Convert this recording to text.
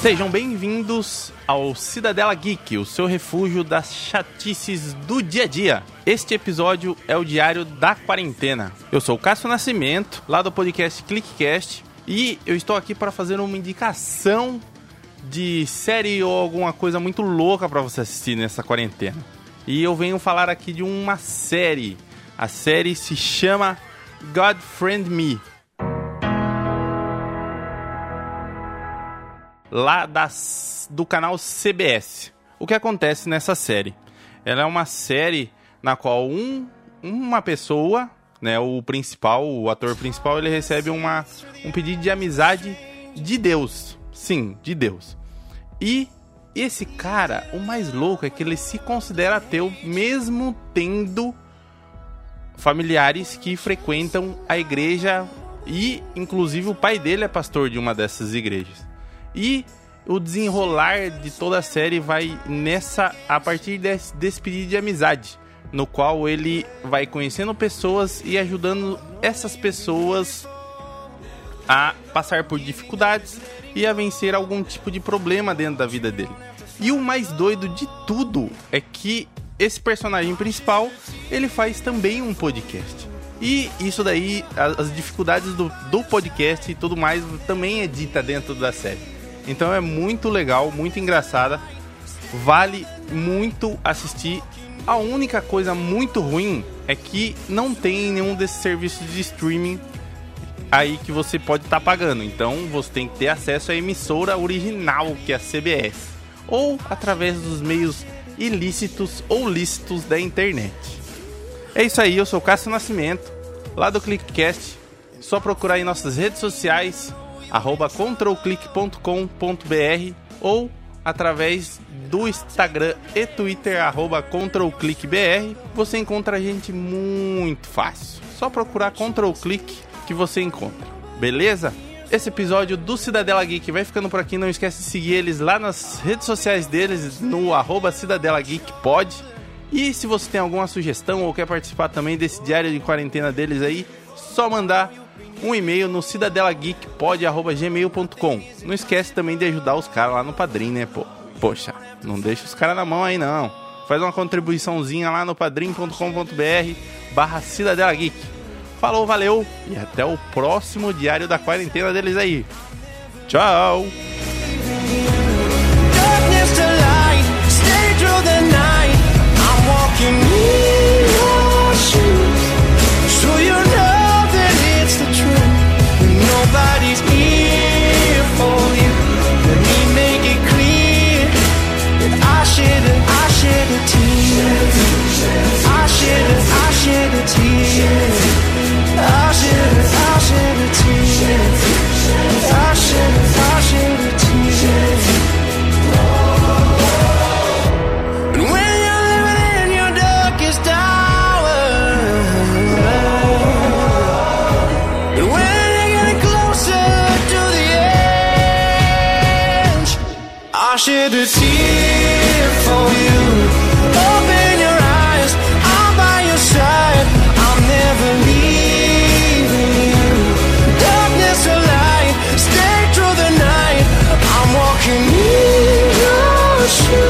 Sejam bem-vindos ao Cidadela Geek, o seu refúgio das chatices do dia a dia. Este episódio é o diário da quarentena. Eu sou o Cássio Nascimento, lá do podcast Clickcast, e eu estou aqui para fazer uma indicação de série ou alguma coisa muito louca para você assistir nessa quarentena. E eu venho falar aqui de uma série. A série se chama God Friend Me. Lá das, do canal CBS. O que acontece nessa série? Ela é uma série na qual um, uma pessoa, né, o principal, o ator principal, ele recebe uma, um pedido de amizade de Deus. Sim, de Deus. E esse cara, o mais louco é que ele se considera ateu mesmo tendo familiares que frequentam a igreja e inclusive o pai dele é pastor de uma dessas igrejas. E o desenrolar de toda a série vai nessa a partir desse, pedido de amizade, no qual ele vai conhecendo pessoas e ajudando essas pessoas a passar por dificuldades e a vencer algum tipo de problema dentro da vida dele. E o mais doido de tudo é que esse personagem principal, ele faz também um podcast. E isso daí, as dificuldades do, do podcast e tudo mais, também é dita dentro da série. Então é muito legal, muito engraçada. Vale muito assistir. A única coisa muito ruim é que não tem nenhum desses serviços de streaming aí que você pode estar tá pagando. Então você tem que ter acesso à emissora original, que é a CBS, ou através dos meios ilícitos ou lícitos da internet. É isso aí, eu sou Cássio Nascimento, lá do Clickcast. Só procurar em nossas redes sociais arroba controlclick.com.br ou através do Instagram e Twitter, arroba controlclickbr, você encontra a gente muito fácil. Só procurar controlclick que você encontra, beleza? Esse episódio do Cidadela Geek vai ficando por aqui. Não esquece de seguir eles lá nas redes sociais deles, no arroba Cidadela Geek Pod. E se você tem alguma sugestão ou quer participar também desse diário de quarentena deles aí, só mandar um e-mail no cidadelageekpod.gmail.com. Não esquece também de ajudar os caras lá no Padrim, né, pô? Poxa, não deixa os caras na mão aí, não. Faz uma contribuiçãozinha lá no padrim.com.br barra Cidadela Geek. Falou, valeu e até o próximo Diário da Quarentena deles aí. Tchau! Shed a tear for you. Open your eyes, I'm by your side. I'm never leaving you. Darkness or light, stay through the night. I'm walking in your shoes,